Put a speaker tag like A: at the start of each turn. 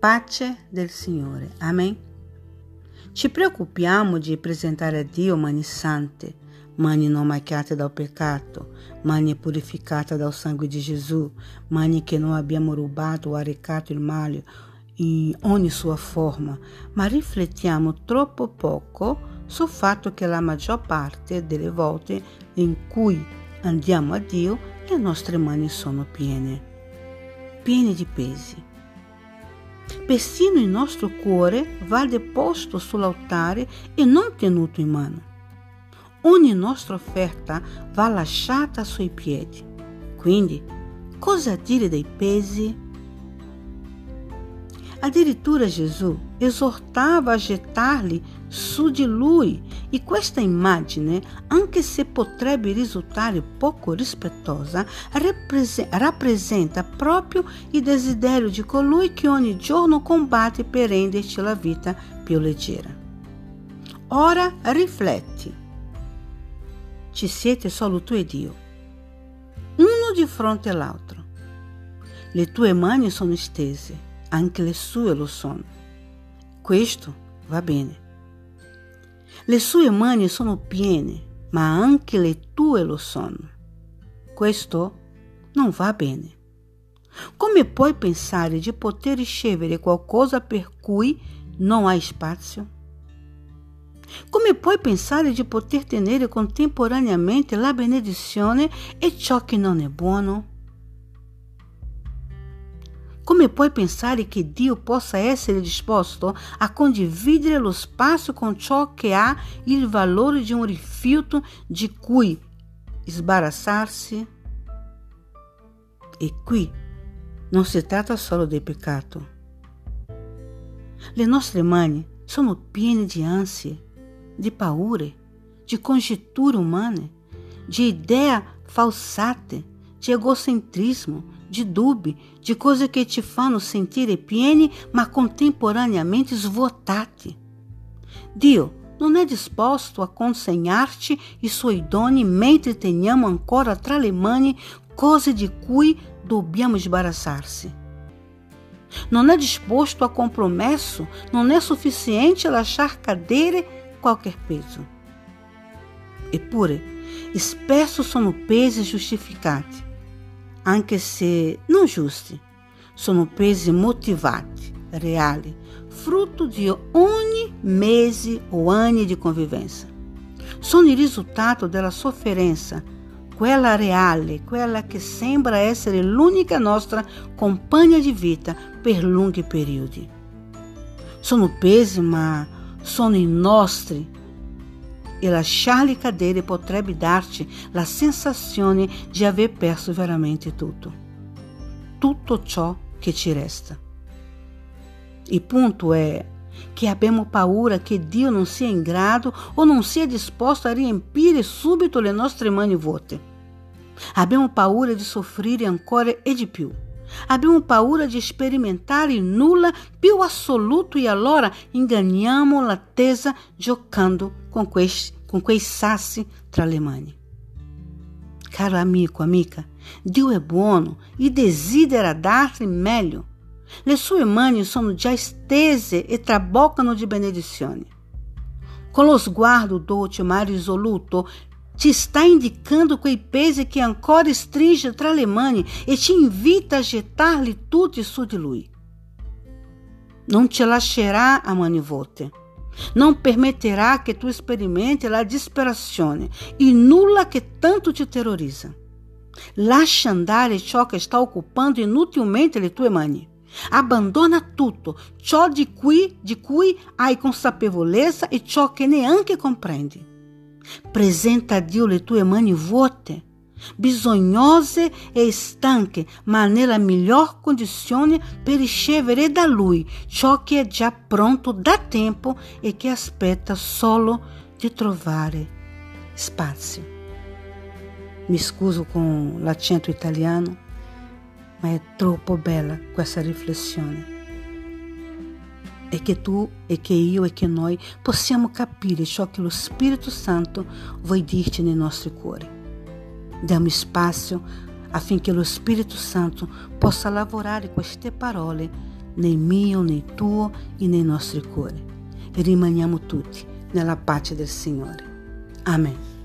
A: Pace del Signore. Amém? Ci preoccupiamo di presentare a Dio mani sante, mani non macchiate dal peccato, mani purificate dal sangue di Gesù, mani che non abbiamo rubato o arrecato il male in ogni sua forma, ma riflettiamo troppo poco sul fatto che la maggior parte delle volte in cui andiamo a Dio le nostre mani sono piene, piene di pesi Persino il nostro cuore va deposto sull'altare e non tenuto in mano. Ogni nostra offerta va lasciata ai suoi piedi. Quindi, cosa dire dei pesi? Addirittura Gesù esortava a gettar-li su di lui e questa immagine, anche se potrebbe risultare poco rispettosa, rappresenta proprio il desiderio di colui che ogni giorno combatte per renderci la vita più leggera. Ora rifletti. Ci siete solo tu e Dio, uno di fronte all'altro. Le tue mani sono stese anche le sue lo sono. Questo va bene. Le sue mani sono piene, ma anche le tue lo sono. Questo non va bene. Come puoi pensare di poter ricevere qualcosa per cui non hai spazio? Come puoi pensare di poter tenere contemporaneamente la benedizione e ciò che non è buono? Come puoi pensare che Dio possa essere disposto a condividere lo spazio con ciò che ha il valore di un rifiuto di cui sbarazzarsi? E qui non si tratta solo del peccato. Le nostre mani sono piene di ansie, di paure, di congetture umane, di idee falsate, di egocentrismo, de dubbi, de cose che ti fanno sentire pieni, ma contemporaneamente svuotati. Dio non è disposto a consegnarti i suoi doni mentre teniamo ancora tra le mani cose di cui dobbiamo sbarazzarsi. Non è disposto a compromesso, non è sufficiente lasciar cadere qualquer peso. Eppure, spesso sono pesi giustificati anche se non giusti, sono pesi motivati, reali, frutto di ogni mese o anni di convivência. Sono il risultato della sofferenza, quella reale, quella che sembra essere l'unica nostra compagna di vita per lunghi periodi. Sono pesi, ma sono i nostri e lasciarli cadere potrebbe darci la sensazione di aver perso veramente tutto. Tutto ciò che ci resta. Il punto è che abbiamo paura che Dio non sia in grado o non sia disposto a riempire subito le nostre mani vuote. Abbiamo paura di soffrire ancora e di più. Abbiamo paura di sperimentare il nulla più assoluto e allora inganniamo l'attesa giocando con quei, con quei sassi tra le. Caro amico, amica, Dio è buono e desidera darti meglio. Le sue mani sono già stese e traboccano di benedizioni. Con lo sguardo dolce ma risoluto, ti sta indicando quei pesi che ancora stringe tra le e ti invita a gettarli tutti su di lui. Non ti lascerà a mani vuote non permetterà che tu sperimenti la disperazione, il nulla che tanto ti terrorizza. Lascia andare ciò che sta occupando inutilmente le tue mani. Abbandona tutto, ciò di cui, di cui hai consapevolezza e ciò che neanche comprendi. Presenta le tue mani vuote bisognose e stanche, ma nella miglior condizione per ricevere da Lui ciò che è già pronto da tempo e che aspetta solo di trovare spazio. Mi scuso con l'accento italiano, ma è troppo bella questa riflessione. E che tu e che io e che noi possiamo capire ciò che lo Spirito Santo vuoi dirci nei nostri cuori. Diamo spazio affinché lo Spirito Santo possa lavorare queste parole né mio, né tuo e né nostro cuore. Rimaniamo tutti nella pace del Signore. Amen.